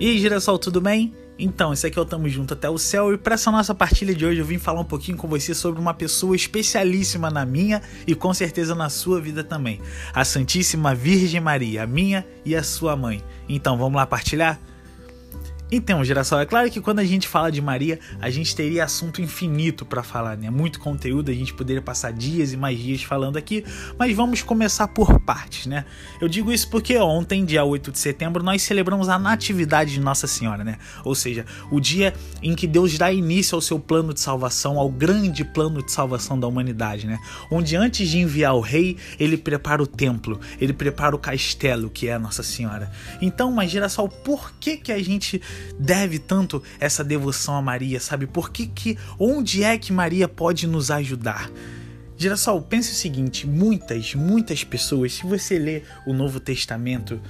E Girassol, tudo bem? Então, esse aqui é o Tamo Junto até o Céu e para essa nossa partilha de hoje eu vim falar um pouquinho com você sobre uma pessoa especialíssima na minha e com certeza na sua vida também. A Santíssima Virgem Maria, a minha e a sua mãe. Então, vamos lá partilhar? Então, geração, é claro que quando a gente fala de Maria, a gente teria assunto infinito para falar, né? Muito conteúdo, a gente poderia passar dias e mais dias falando aqui, mas vamos começar por partes, né? Eu digo isso porque ontem, dia 8 de setembro, nós celebramos a Natividade de Nossa Senhora, né? Ou seja, o dia em que Deus dá início ao seu plano de salvação, ao grande plano de salvação da humanidade, né? Onde antes de enviar o rei, ele prepara o templo, ele prepara o castelo, que é a Nossa Senhora. Então, mas geração, por que que a gente deve tanto essa devoção a Maria, sabe? Por que, que onde é que Maria pode nos ajudar? Girassol, pense o seguinte: muitas, muitas pessoas, se você ler o Novo Testamento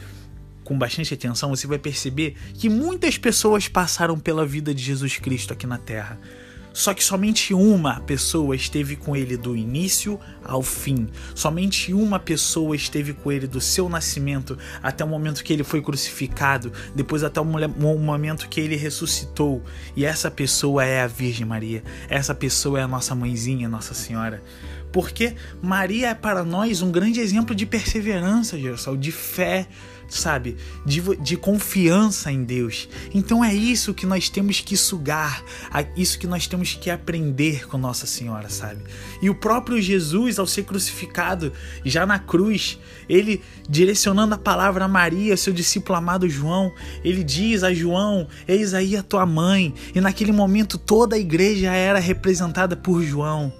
com bastante atenção, você vai perceber que muitas pessoas passaram pela vida de Jesus Cristo aqui na Terra. Só que somente uma pessoa esteve com ele do início ao fim. Somente uma pessoa esteve com ele do seu nascimento até o momento que ele foi crucificado, depois até o momento que ele ressuscitou. E essa pessoa é a Virgem Maria. Essa pessoa é a nossa mãezinha, Nossa Senhora. Porque Maria é para nós um grande exemplo de perseverança, Geração, de fé, sabe? De, de confiança em Deus. Então é isso que nós temos que sugar, isso que nós temos que aprender com Nossa Senhora, sabe? E o próprio Jesus, ao ser crucificado, já na cruz, ele direcionando a palavra a Maria, seu discípulo amado João, ele diz a João: Eis aí a tua mãe. E naquele momento toda a igreja era representada por João.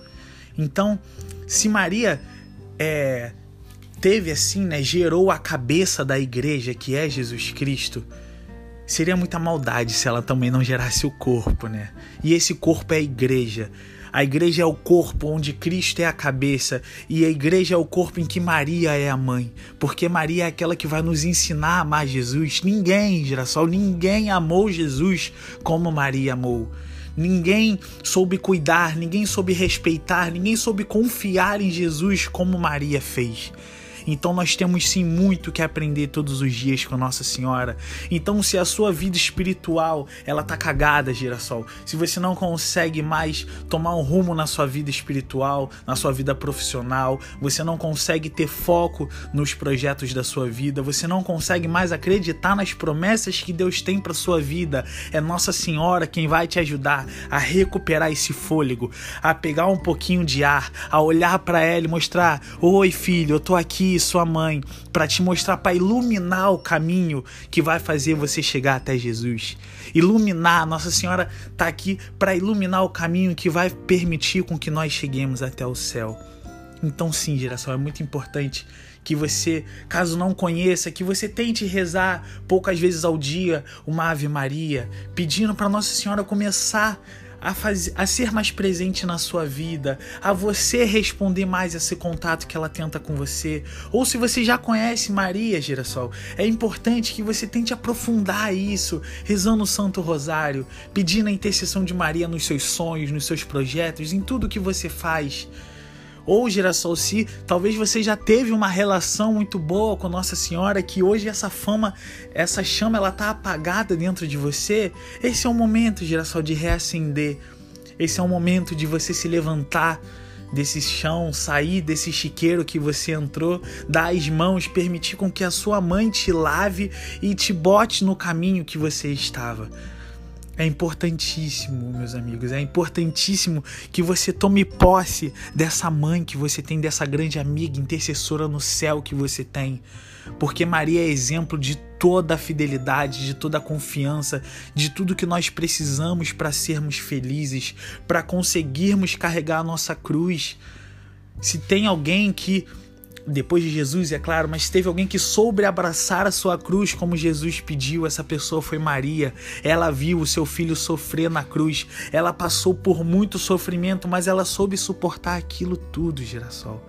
Então, se Maria é, teve assim, né, gerou a cabeça da igreja que é Jesus Cristo, seria muita maldade se ela também não gerasse o corpo, né? E esse corpo é a igreja. A igreja é o corpo onde Cristo é a cabeça e a igreja é o corpo em que Maria é a mãe, porque Maria é aquela que vai nos ensinar a amar Jesus. Ninguém, girassol, ninguém amou Jesus como Maria amou. Ninguém soube cuidar, ninguém soube respeitar, ninguém soube confiar em Jesus como Maria fez. Então nós temos sim muito que aprender todos os dias com Nossa Senhora. Então se a sua vida espiritual ela tá cagada, girassol, se você não consegue mais tomar um rumo na sua vida espiritual, na sua vida profissional, você não consegue ter foco nos projetos da sua vida, você não consegue mais acreditar nas promessas que Deus tem para sua vida, é Nossa Senhora quem vai te ajudar a recuperar esse fôlego, a pegar um pouquinho de ar, a olhar para ela e mostrar: "Oi, filho, eu tô aqui, sua mãe, para te mostrar, para iluminar o caminho que vai fazer você chegar até Jesus. Iluminar, Nossa Senhora está aqui para iluminar o caminho que vai permitir com que nós cheguemos até o céu. Então, sim, geração, é muito importante que você, caso não conheça, que você tente rezar poucas vezes ao dia uma Ave Maria, pedindo para Nossa Senhora começar a, fazer, a ser mais presente na sua vida, a você responder mais esse contato que ela tenta com você. Ou se você já conhece Maria, Girassol, é importante que você tente aprofundar isso, rezando o Santo Rosário, pedindo a intercessão de Maria nos seus sonhos, nos seus projetos, em tudo que você faz. Ou geração se talvez você já teve uma relação muito boa com Nossa Senhora, que hoje essa fama, essa chama, ela tá apagada dentro de você. Esse é o momento, geração, de reacender. Esse é o momento de você se levantar desse chão, sair desse chiqueiro que você entrou, dar as mãos, permitir com que a sua mãe te lave e te bote no caminho que você estava. É importantíssimo, meus amigos, é importantíssimo que você tome posse dessa mãe que você tem, dessa grande amiga intercessora no céu que você tem. Porque Maria é exemplo de toda a fidelidade, de toda a confiança, de tudo que nós precisamos para sermos felizes, para conseguirmos carregar a nossa cruz. Se tem alguém que depois de Jesus, é claro, mas teve alguém que soube abraçar a sua cruz como Jesus pediu. Essa pessoa foi Maria. Ela viu o seu filho sofrer na cruz. Ela passou por muito sofrimento, mas ela soube suportar aquilo tudo, girassol.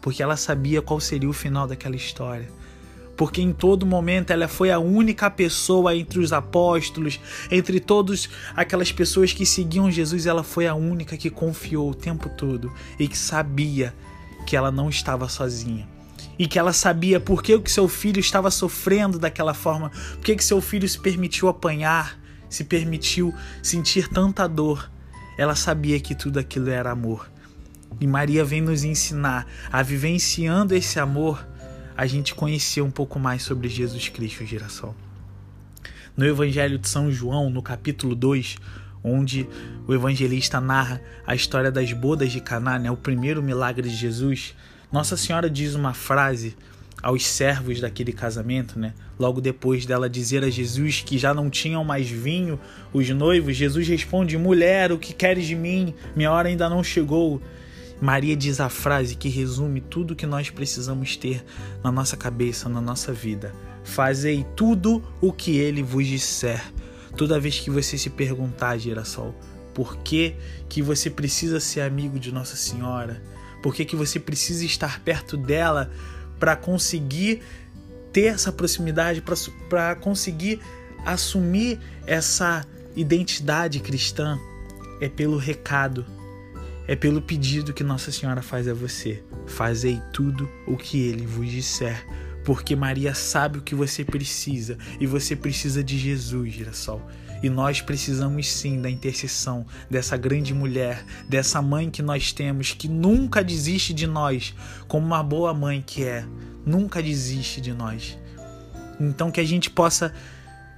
Porque ela sabia qual seria o final daquela história. Porque em todo momento ela foi a única pessoa entre os apóstolos, entre todas aquelas pessoas que seguiam Jesus, ela foi a única que confiou o tempo todo e que sabia que ela não estava sozinha. e que ela sabia por que o seu filho estava sofrendo daquela forma, por que, que seu filho se permitiu apanhar, se permitiu sentir tanta dor. Ela sabia que tudo aquilo era amor. E Maria vem nos ensinar a vivenciando esse amor, a gente conhecer um pouco mais sobre Jesus Cristo, geração. No Evangelho de São João, no capítulo 2, onde o evangelista narra a história das bodas de Caná, né, o primeiro milagre de Jesus, Nossa Senhora diz uma frase aos servos daquele casamento, né? Logo depois dela dizer a Jesus que já não tinham mais vinho os noivos, Jesus responde: "Mulher, o que queres de mim? Minha hora ainda não chegou." Maria diz a frase que resume tudo que nós precisamos ter na nossa cabeça, na nossa vida. Fazei tudo o que ele vos disser. Toda vez que você se perguntar, girassol, por que, que você precisa ser amigo de Nossa Senhora? Por que, que você precisa estar perto dela para conseguir ter essa proximidade, para conseguir assumir essa identidade cristã? É pelo recado, é pelo pedido que Nossa Senhora faz a você. Fazei tudo o que ele vos disser porque Maria sabe o que você precisa e você precisa de Jesus, girassol. E nós precisamos sim da intercessão dessa grande mulher, dessa mãe que nós temos, que nunca desiste de nós, como uma boa mãe que é, nunca desiste de nós. Então que a gente possa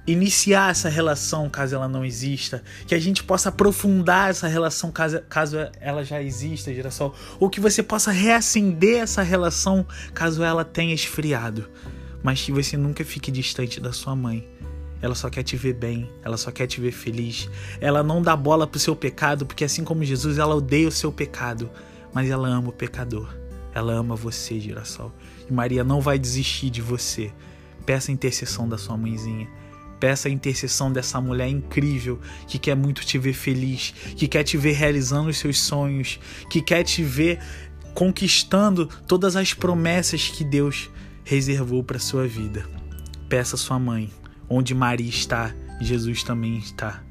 iniciar essa relação caso ela não exista, que a gente possa aprofundar essa relação caso, caso ela já exista, girassol, ou que você possa reacender essa relação caso ela tenha esfriado, mas que você nunca fique distante da sua mãe. Ela só quer te ver bem, ela só quer te ver feliz. Ela não dá bola pro seu pecado, porque assim como Jesus, ela odeia o seu pecado, mas ela ama o pecador. Ela ama você, girassol. E Maria não vai desistir de você. Peça a intercessão da sua mãezinha Peça a intercessão dessa mulher incrível que quer muito te ver feliz, que quer te ver realizando os seus sonhos, que quer te ver conquistando todas as promessas que Deus reservou para sua vida. Peça a sua mãe, onde Maria está, Jesus também está.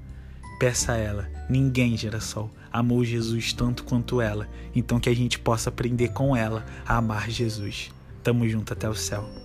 Peça a ela. Ninguém, geração, amou Jesus tanto quanto ela. Então que a gente possa aprender com ela a amar Jesus. Tamo junto até o céu.